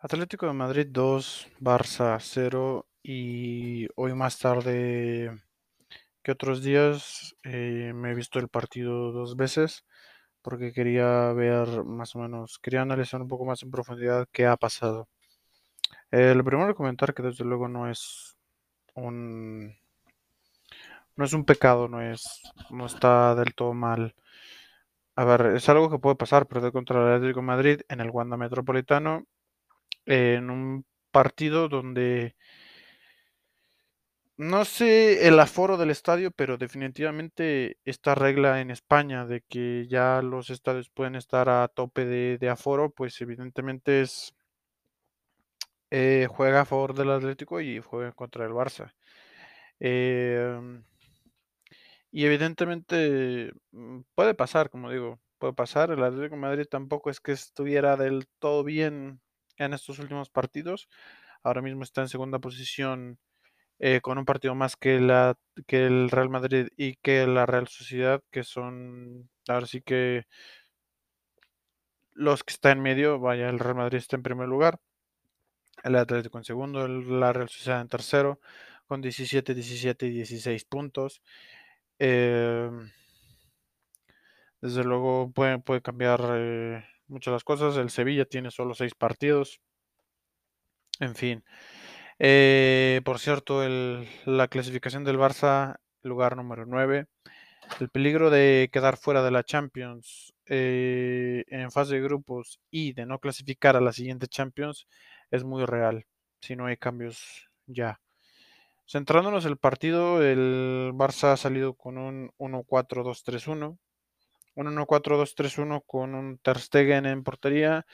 Atlético de Madrid 2, Barça 0 y hoy más tarde que otros días eh, me he visto el partido dos veces porque quería ver más o menos, quería analizar un poco más en profundidad qué ha pasado. Eh, lo primero comentar que desde luego no es un no es un pecado, no es no está del todo mal. A ver, es algo que puede pasar, perder contra el Atlético de Madrid en el Wanda Metropolitano en un partido donde no sé el aforo del estadio, pero definitivamente esta regla en España de que ya los estadios pueden estar a tope de, aforo, pues evidentemente es eh, juega a favor del Atlético y juega contra el Barça. Em, y evidentemente mm, puede pasar, como digo, puede pasar. El Atlético de Madrid tampoco es que estuviera del todo bien en estos últimos partidos. Ahora mismo está en segunda posición eh, con un partido más que, la, que el Real Madrid y que la Real Sociedad, que son, ahora sí que los que están en medio, vaya, el Real Madrid está en primer lugar, el Atlético en segundo, la Real Sociedad en tercero, con 17, 17 y 16 puntos. Em, desde luego puede, puede cambiar eh, muchas las cosas. El Sevilla tiene solo 6 partidos. En fin. Eh, por cierto, la clasificación del Barça, lugar número 9. El peligro de quedar fuera de la Champions eh, en fase de grupos y de no clasificar a la siguiente Champions es muy real si no hay cambios ya. Centrándonos en el partido, el Barça ha salido con un 1-4-2-3-1. Un 1-4-2-3-1 con un Ter Stegen en portería,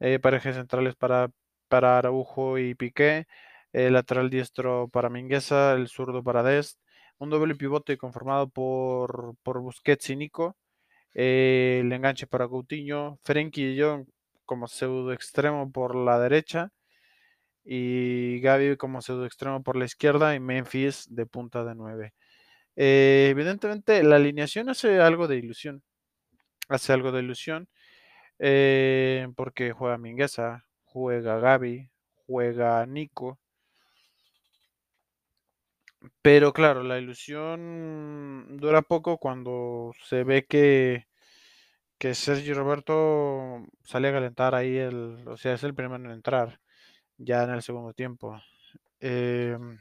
eh, parejas centrales para, para Araujo y Piqué, el lateral diestro para Mingueza, el zurdo para Dest, un doble pivote conformado por, por Busquets y Nico, eh, el enganche para Coutinho, Frenkie y John como pseudo extremo por la derecha y Gaby como pseudo extremo por la izquierda y Memphis de punta de 9. Eh, evidentemente la alineación hace algo de ilusión, hace algo de ilusión eh, porque juega Mingueza, juega Gaby, juega Nico, pero claro, la ilusión dura poco cuando se ve que, que Sergio Roberto sale a calentar ahí, el, o sea, es el primero en entrar ya en el segundo tiempo. Em,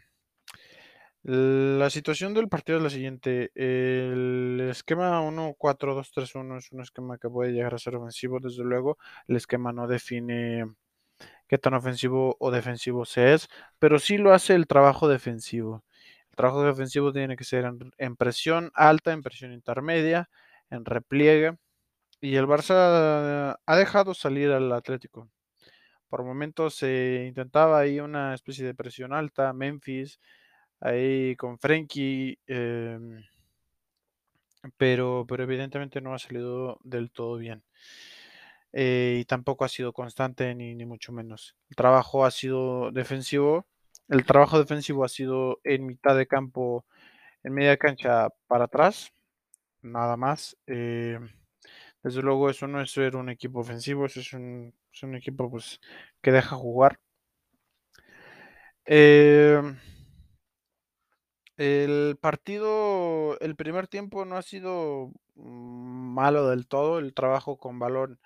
la situación del partido es la siguiente. El esquema 1-4-2-3-1 es un esquema que puede llegar a ser ofensivo, desde luego. El esquema no define qué tan ofensivo o defensivo se es, pero sí lo hace el trabajo defensivo. El trabajo defensivo tiene que ser en, presión alta, en presión intermedia, en repliegue. Y el Barça ha dejado salir al Atlético. Por momentos se intentaba ahí una especie de presión alta, Memphis, ahí con Frenkie, em, pero, pero evidentemente no ha salido del todo bien. Eh, y tampoco ha sido constante ni, ni mucho menos. El trabajo ha sido defensivo el trabajo defensivo ha sido en mitad de campo, en media cancha para atrás, nada más. Eh, desde luego eso no es ser un equipo ofensivo, eso es un, equipo pues, que deja jugar. Eh, el partido, el primer tiempo no ha sido malo del todo, el trabajo con balón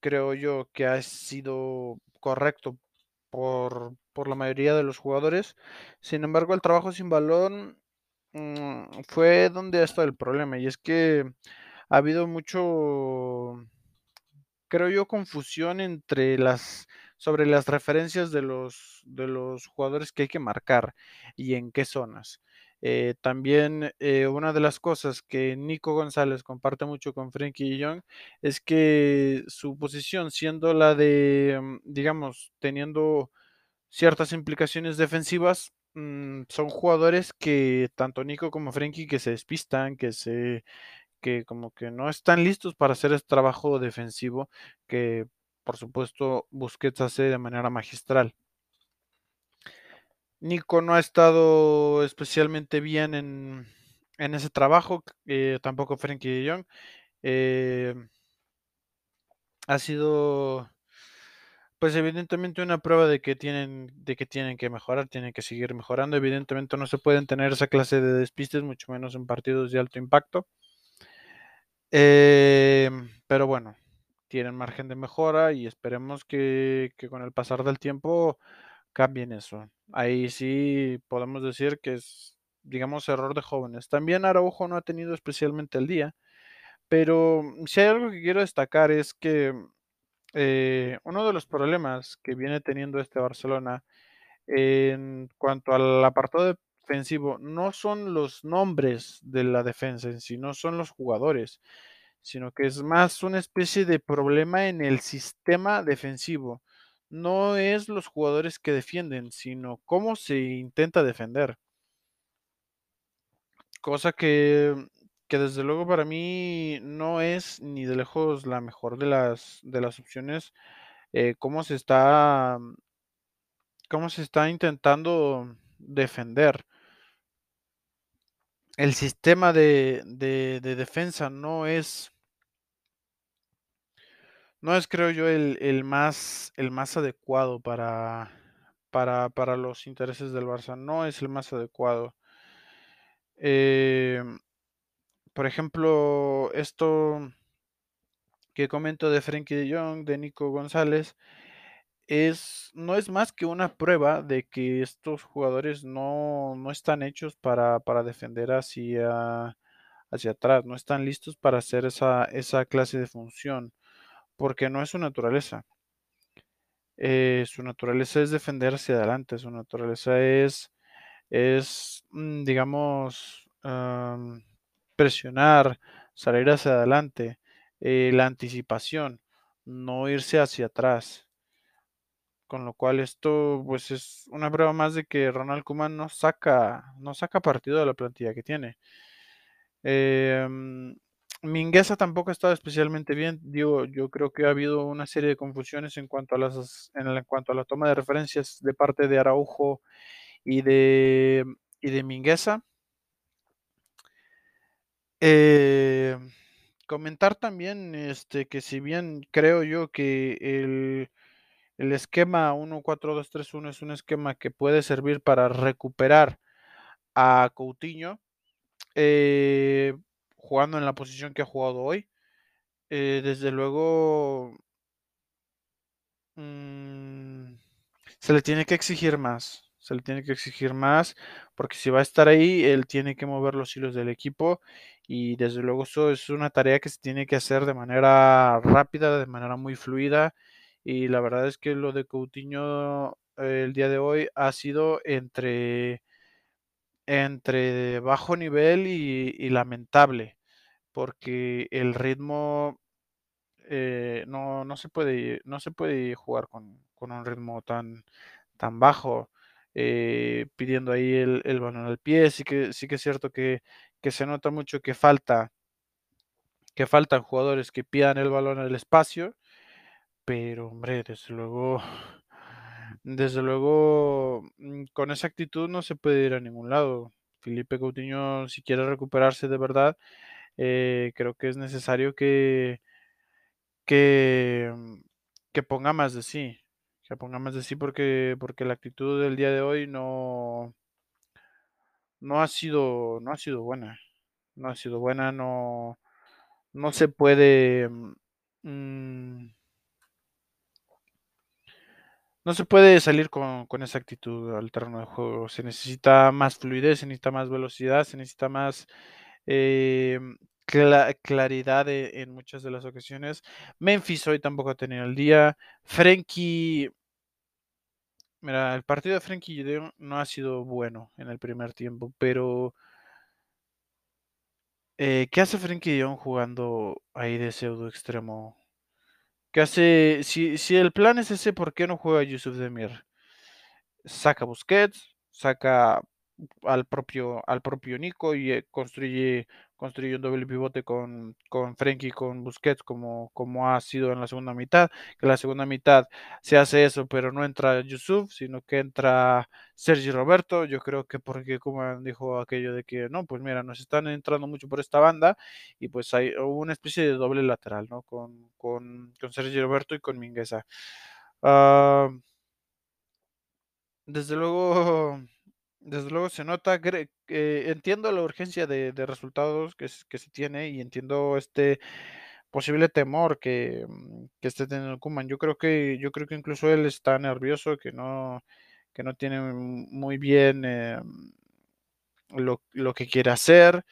creo yo que ha sido correcto por, por la mayoría de los jugadores. Sin embargo, el trabajo sin balón mm, fue donde ha estado el problema. Y es que ha habido mucho, creo yo, confusión entre las sobre las referencias de los, de los jugadores que hay que marcar y en qué zonas. Eh, también eh, una de las cosas que Nico González comparte mucho con Frankie Young es que su posición siendo la de, mm, digamos, teniendo ciertas implicaciones defensivas, mm, son jugadores que tanto Nico como Frankie que se despistan, que se que como que no están listos para hacer este trabajo defensivo que por supuesto Busquets hace de manera magistral. Nico no ha estado especialmente bien en, ese trabajo, eh, tampoco Frankie de Jong. Eh, ha sido pues evidentemente una prueba de que tienen, de que tienen que mejorar, tienen que seguir mejorando. Evidentemente no se pueden tener esa clase de despistes, mucho menos en partidos de alto impacto. Em, pero bueno, tienen margen de mejora y esperemos que, que con el pasar del tiempo cambien eso. Ahí sí podemos decir que es, digamos, error de jóvenes. También Araujo no ha tenido especialmente el día, pero si hay algo que quiero destacar es que eh, uno de los problemas que viene teniendo este Barcelona en cuanto al apartado defensivo no son los nombres de la defensa en sí, no son los jugadores, sino que es más una especie de problema en el sistema defensivo. No es los jugadores que defienden, sino cómo se intenta defender. Cosa que, que desde luego para mí no es ni de lejos la mejor de las, de las opciones. eh, cómo se está, cómo se está intentando defender. El sistema de, de- de defensa no es, no es creo yo el, el más, el más adecuado para, para, para los intereses del Barça. No es el más adecuado. Em, por ejemplo, esto que comento de Frenkie de Jong, de Nico González, es, no es más que una prueba de que estos jugadores no, no están hechos para, para defender hacia, hacia atrás, no están listos para hacer esa, esa clase de función, porque no es su naturaleza. Eh, su naturaleza es defender hacia adelante, su naturaleza es, es mm, digamos, am, presionar, salir hacia adelante, eh, la anticipación, no irse hacia atrás. Con lo cual esto, pues, es una prueba más de que Ronald Koeman no saca no saca partido de la plantilla que tiene. Em, Mingueza tampoco ha estado especialmente bien. Digo, yo creo que ha habido una serie de confusiones en cuanto a las en en cuanto a la toma de referencias de parte de Araujo y de y de Mingueza. Em, comentar también, este, que si bien creo yo que el El esquema 1-4-2-3-1 es un esquema que puede servir para recuperar a Coutinho, eh, jugando en la posición que ha jugado hoy. Eh, desde luego, mm, se le tiene que exigir más, se le tiene que exigir más, porque si va a estar ahí, él tiene que mover los hilos del equipo y desde luego eso es una tarea que se tiene que hacer de manera rápida, de manera muy fluida y la verdad es que lo de Coutinho eh, el día de hoy ha sido entre, entre bajo nivel y, lamentable, porque el ritmo eh, no, no se puede, no se puede jugar con, con un ritmo tan, tan bajo, eh, pidiendo ahí el, el balón al pie. Sí que, sí que es cierto que, que se nota mucho que falta, que faltan jugadores que pidan el balón al espacio, pero hombre, desde luego, desde luego, mm, con esa actitud no se puede ir a ningún lado. Felipe Coutinho, si quiere recuperarse de verdad, eh, creo que es necesario que, mm, que ponga más de sí, que ponga más de sí porque, porque la actitud del día de hoy no, no ha sido, no ha sido buena, no ha sido buena, no, no se puede, mm, no se puede salir con, con esa actitud al terreno de juego. Se necesita más fluidez, se necesita más velocidad, se necesita más eh, cla- claridad e- en muchas de las ocasiones. Memphis hoy tampoco ha tenido el día. Frenkie Mira, el partido de Frenkie de Jong no ha sido bueno en el primer tiempo, pero eh, ¿qué hace Frenkie de Jong jugando ahí de pseudo extremo? ¿Qué hace? Si, si el plan es ese, ¿por qué no juega Yusuf Demir? Saca Busquets, saca al propio, al propio Nico y eh, construye, construye un doble pivote con, con Frenkie con Busquets como, como ha sido en la segunda mitad, que la segunda mitad se hace eso, pero no entra Yusuf, sino que entra Sergi Roberto, yo creo que porque como dijo aquello de que no, pues mira, nos están entrando mucho por esta banda y pues hay una especie de doble lateral, ¿no? Con, con, con Sergi Roberto y con Mingueza. Ah, desde luego, desde luego se nota, que entiendo la urgencia de, resultados que, se tiene y entiendo este posible temor que, mm, que esté teniendo Koeman. Yo creo que, yo creo que incluso él está nervioso, que no, que no tiene muy bien eh, lo, lo que quiere hacer.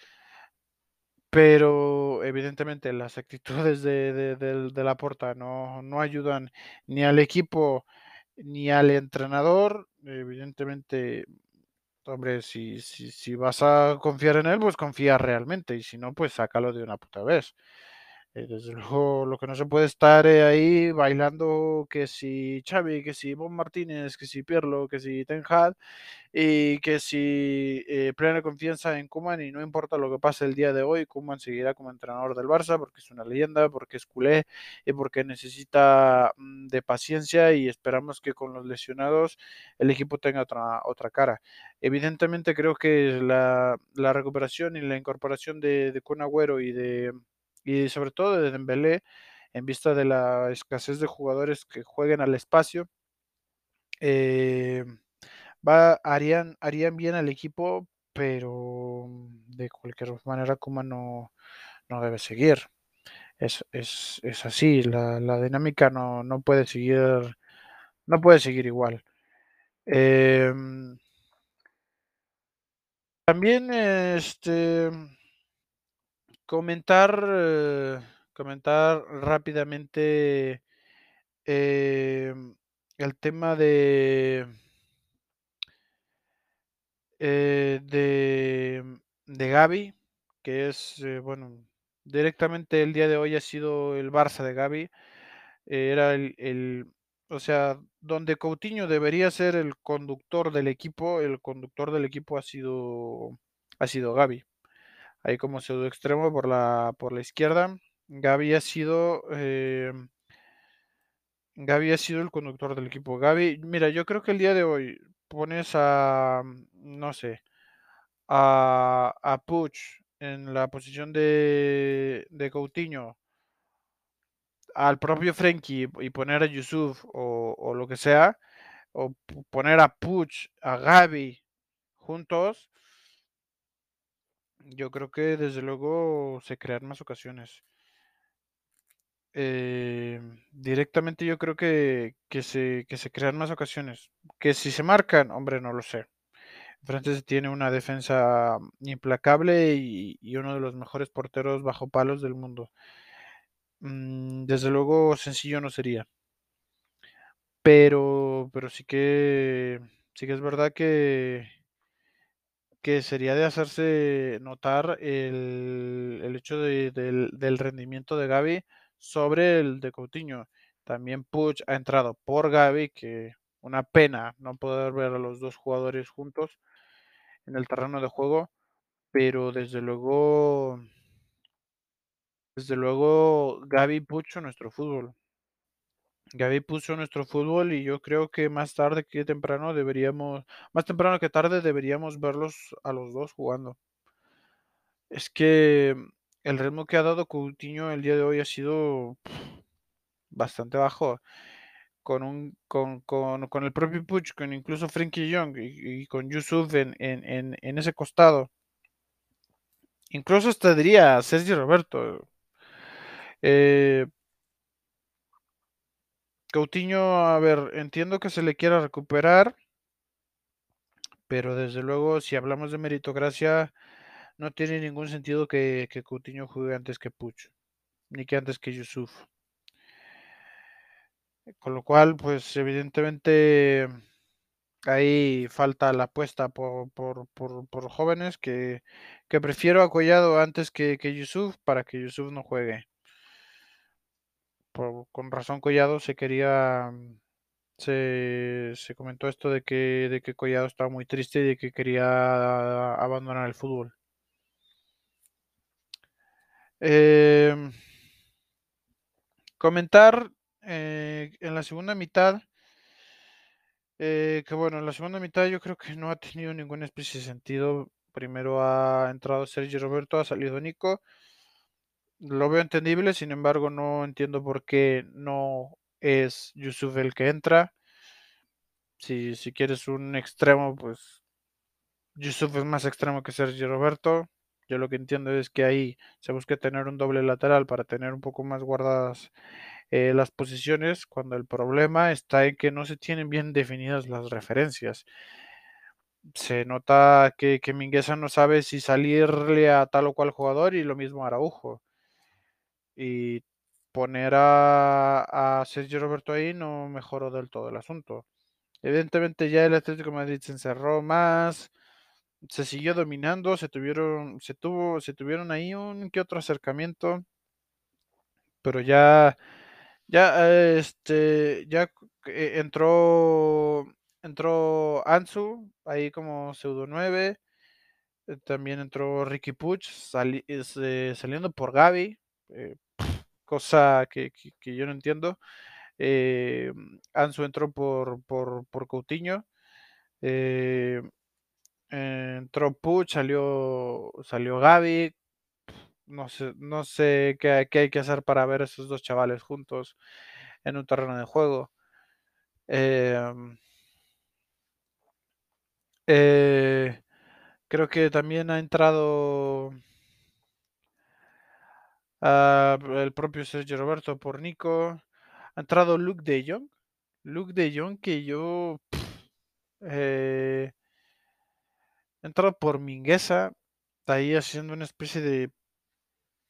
Pero evidentemente las actitudes de, de Laporta no, no ayudan ni al equipo ni al entrenador. Evidentemente, hombre, si, si, si vas a confiar en él, pues confía realmente. Y si no, pues sácalo de una puta vez. Eh, desde luego, lo que no se puede estar eh, ahí bailando que si Xavi, que si Bon Martínez, que si Pirlo, que si Ten y que si eh, plena confianza en Koeman y no importa lo que pase el día de hoy, Koeman seguirá como entrenador del Barça porque es una leyenda, porque es culé y porque necesita mm, de paciencia y esperamos que con los lesionados el equipo tenga otra, otra cara. Evidentemente creo que la, la recuperación y la incorporación de, de Kun Agüero y de y sobre todo de Dembélé en vista de la escasez de jugadores que jueguen al espacio eh, va, harían, harían bien al equipo, pero de cualquier manera Kuma no, no debe seguir. Es, es, es así, la, la dinámica no, no puede seguir, no puede seguir igual. Eh, también este comentar eh, comentar rápidamente eh, el tema de eh, de, de Gaby, que es, eh, bueno, directamente el día de hoy ha sido el Barça de Gaby. Era el, el, o sea, donde Coutinho debería ser el conductor del equipo, el conductor del equipo ha sido, ha sido Gaby. Ahí como pseudo extremo por la, por la izquierda. Gaby ha sido, eh, Gaby ha sido el conductor del equipo. Gaby, mira, yo creo que el día de hoy pones a, no sé, a, a Puig en la posición de, de Coutinho, al propio Frenkie y poner a Yusuf o, o lo que sea, o poner a Puig, a Gaby juntos, yo creo que desde luego se crean más ocasiones. Eh, directamente yo creo que, que, se, que se crean más ocasiones. Que si se marcan, hombre, no lo sé. Frances tiene una defensa implacable y, y, uno de los mejores porteros bajo palos del mundo. Mm, desde luego sencillo no sería. Pero, pero sí que, sí que es verdad que, que sería de hacerse notar el, el hecho de, del, del, rendimiento de Gaby sobre el de Coutinho. También Puig ha entrado por Gaby, que una pena no poder ver a los dos jugadores juntos en el terreno de juego, pero desde luego, desde luego Gaby puso nuestro fútbol. Gaby puso nuestro fútbol y yo creo que más tarde que temprano deberíamos, más temprano que tarde deberíamos verlos a los dos jugando. Es que el ritmo que ha dado Coutinho el día de hoy ha sido bastante bajo. Con, con, con, con el propio Puch, con incluso Frankie Young y, con Yusuf en, en, en, en, ese costado. Incluso hasta diría Sergio Roberto. Eh, Coutinho, a ver, entiendo que se le quiera recuperar, pero desde luego, si hablamos de meritocracia, no tiene ningún sentido que, Coutinho juegue antes que Puch, ni que antes que Yusuf. Con lo cual, pues evidentemente ahí falta la apuesta por, por, por, por jóvenes que, que, prefiero a Collado antes que, que Yusuf para que Yusuf no juegue. Por, con razón Collado se quería se, se, comentó esto de que, de que Collado estaba muy triste y de que quería abandonar el fútbol. Eh, comentar eh, en la segunda mitad eh, que bueno, en la segunda mitad yo creo que no ha tenido ninguna especie de sentido. Primero ha entrado Sergio Roberto, ha salido Nico. Lo veo entendible, sin embargo no entiendo por qué no es Yusuf el que entra. Si, si quieres un extremo, pues Yusuf es más extremo que Sergio Roberto. Yo lo que entiendo es que ahí se busca tener un doble lateral para tener un poco más guardadas eh, las posiciones, cuando el problema está en que no se tienen bien definidas las referencias. Se nota que, que Mingueza no sabe si salirle a tal o cual jugador y lo mismo Araujo. Y poner a, a Sergio Roberto ahí no mejoró del todo el asunto. Evidentemente ya el Atlético Madrid se encerró más, se siguió dominando, se tuvieron, se tuvo, se tuvieron ahí un que otro acercamiento, pero ya, ya, este, ya eh, entró, entró Ansu ahí como pseudo 9, eh, también entró Ricky Puch sali, eh, saliendo por Gaby, cosa que, que, yo no entiendo. Eh, Ansu entró por, por, por Coutinho. Eh, entró Puch, salió, salió Gaby. No sé, no sé qué, qué, hay que hacer para ver esos dos chavales juntos en un terreno de juego. Eh, eh, creo que también ha entrado uh, el propio Sergio Roberto por Nico. Ha entrado Luke de Jong. Luke de Jong que yo... Eh, entrado por Mingueza. Está ahí haciendo una especie de...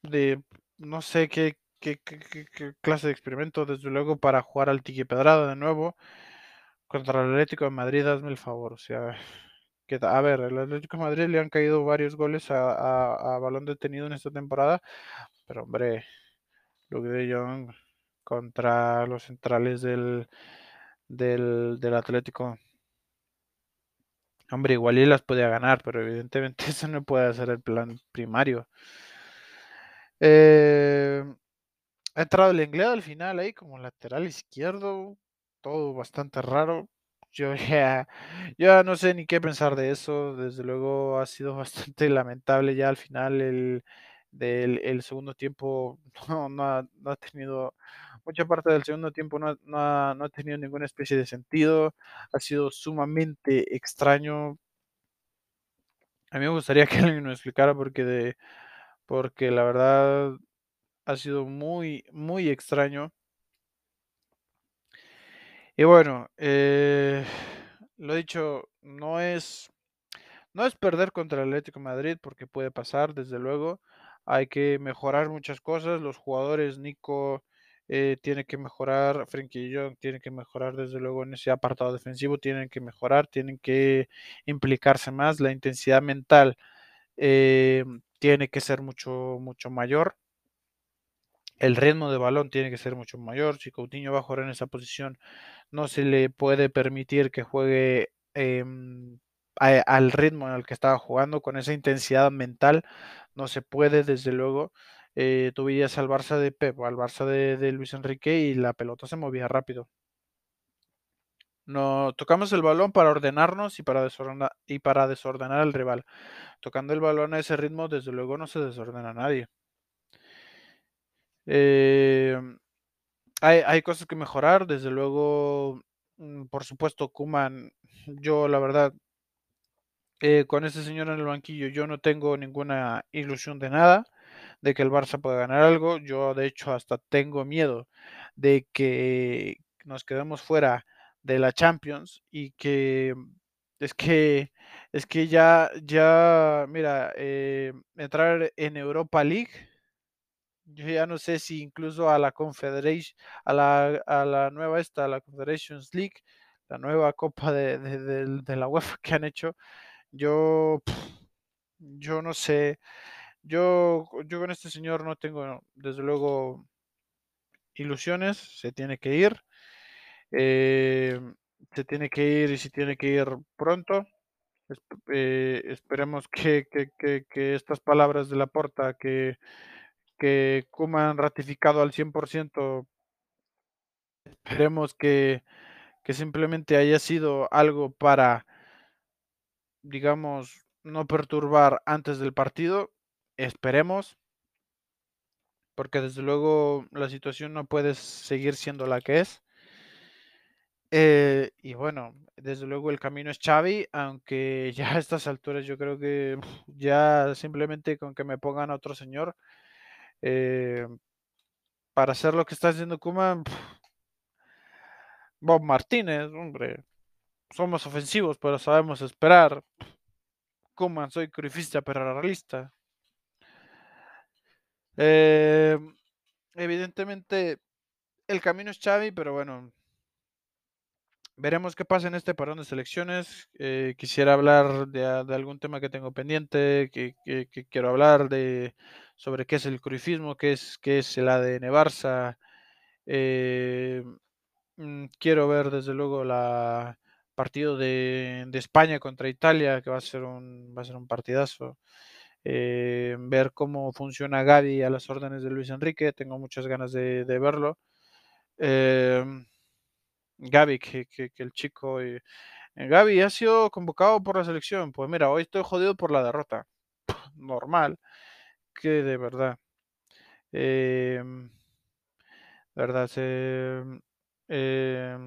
de no sé qué, qué, qué, qué clase de experimento, desde luego, para jugar al Tiki Pedrada de nuevo. Contra el Atlético de Madrid, hazme el favor. O sea, que, a ver, el Atlético Madrid le han caído varios goles a, balón detenido en esta temporada. Pero hombre, Luke de Jong contra los centrales del, del, del Atlético. Hombre, igual y las podía ganar, pero evidentemente eso no puede ser el plan primario. Eh, ha entrado el inglés al final ahí como lateral izquierdo, todo bastante raro. Yo ya, no sé ni qué pensar de eso. Desde luego ha sido bastante lamentable ya al final el, del el segundo tiempo no, ha, no, ha, tenido mucha parte del segundo tiempo no, no, ha, no ha tenido ninguna especie de sentido ha sido sumamente extraño a mí me gustaría que alguien nos explicara porque de porque la verdad ha sido muy muy extraño y bueno eh, lo dicho no es no es perder contra el Atlético Madrid porque puede pasar desde luego hay que mejorar muchas cosas. Los jugadores, Nico eh, tiene que mejorar, Frenkie Young tiene que mejorar desde luego en ese apartado defensivo, tienen que mejorar, tienen que implicarse más. La intensidad mental eh, tiene que ser mucho, mucho mayor. El ritmo de balón tiene que ser mucho mayor. Si Coutinho va a jugar en esa posición, no se le puede permitir que juegue a, al ritmo en el que estaba jugando, con esa intensidad mental. No se puede, desde luego. Eh, al Barça de Pep, al Barça de, de, Luis Enrique y la pelota se movía rápido. No tocamos el balón para ordenarnos y para desordenar y para desordenar al rival. Tocando el balón a ese ritmo, desde luego no se desordena a nadie. Eh, hay, cosas que mejorar, desde luego, mm, por supuesto, Kuman, yo la verdad eh, con ese señor en el banquillo yo no tengo ninguna ilusión de nada, de que el Barça pueda ganar algo. Yo de hecho hasta tengo miedo de que nos quedemos fuera de la Champions y que es que es que ya ya mira eh, entrar en Europa League yo ya no sé si incluso a la Confederation a la, a la nueva esta a la Confederations League la nueva copa de, de, de, la UEFA que han hecho yo, yo no sé, yo, yo con este señor no tengo, desde luego, ilusiones, se tiene que ir, eh, se tiene que ir y se tiene que ir pronto. Eh, esperemos que, que, que, que, estas palabras de la porta que, que Kuma han ratificado al 100%, esperemos que, que simplemente haya sido algo para digamos, no perturbar antes del partido, esperemos. porque desde luego la situación no puede seguir siendo la que es. Eh, y bueno, desde luego el camino es Xavi, aunque ya a estas alturas yo creo que ya simplemente con que me pongan otro señor eh, para hacer lo que está haciendo Kuma, Bob Martínez, hombre, somos ofensivos, pero sabemos esperar. Kuman, soy curifista, pero realista. Eh, evidentemente, el camino es Xavi, pero bueno, veremos qué pasa en este parón de selecciones. Eh, quisiera hablar de, algún tema que tengo pendiente, que, quiero hablar de sobre qué es el curifismo, qué es, qué es el ADN Barça. Eh, mm, quiero ver desde luego la partido de, de, España contra Italia, que va a ser un, va a ser un partidazo. Eh, ver cómo funciona Gaby a las órdenes de Luis Enrique, tengo muchas ganas de, de verlo. Eh, Gaby, que, que, que, el chico... Eh, Gaby ha sido convocado por la selección. Pues mira, hoy estoy jodido por la derrota. Normal. Que de verdad. Eh, verdad, se, eh,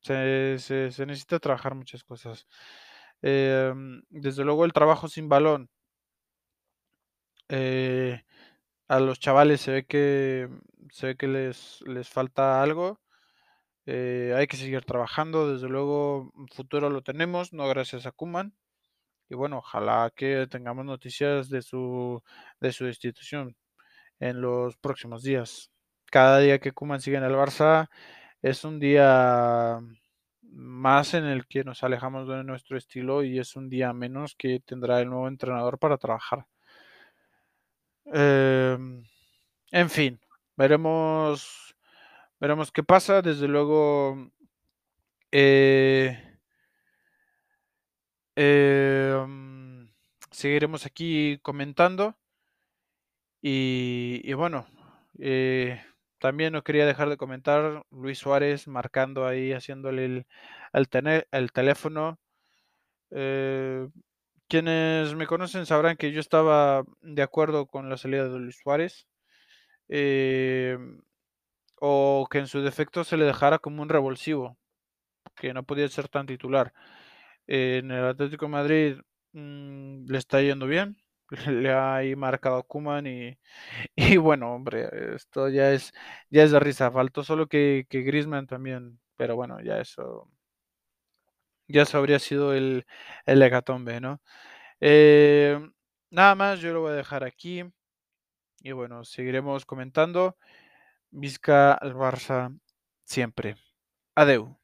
se, se, necesita trabajar muchas cosas. Eh, desde luego el trabajo sin balón. Eh, a los chavales se ve que se ve que les, les falta algo. Eh, hay que seguir trabajando. Desde luego, futuro lo tenemos, no gracias a Kuman. Y bueno, ojalá que tengamos noticias de su, de su institución en los próximos días. Cada día que Kuman sigue en el Barça es un día más en el que nos alejamos de nuestro estilo y es un día menos que tendrá el nuevo entrenador para trabajar. Em, en fin, veremos, veremos qué pasa. Desde luego, eh, em, seguiremos aquí comentando. Y, bueno, eh, también no quería dejar de comentar Luis Suárez marcando ahí, haciéndole el, el, teléfono. Eh, quienes me conocen sabrán que yo estaba de acuerdo con la salida de Luis Suárez. Eh, o que en su defecto se le dejara como un revulsivo, que no podía ser tan titular. En el Atlético Madrid mm, le está yendo bien, le ha marcado Kuman y, y, bueno, hombre, esto ya es, ya es de risa. Faltó solo que, que Grisman también, pero bueno, ya eso ya eso habría sido el, el hecatombe, ¿no? Eh, nada más, yo lo voy a dejar aquí. Y bueno, seguiremos comentando. Vizca al Barça siempre. Adeu.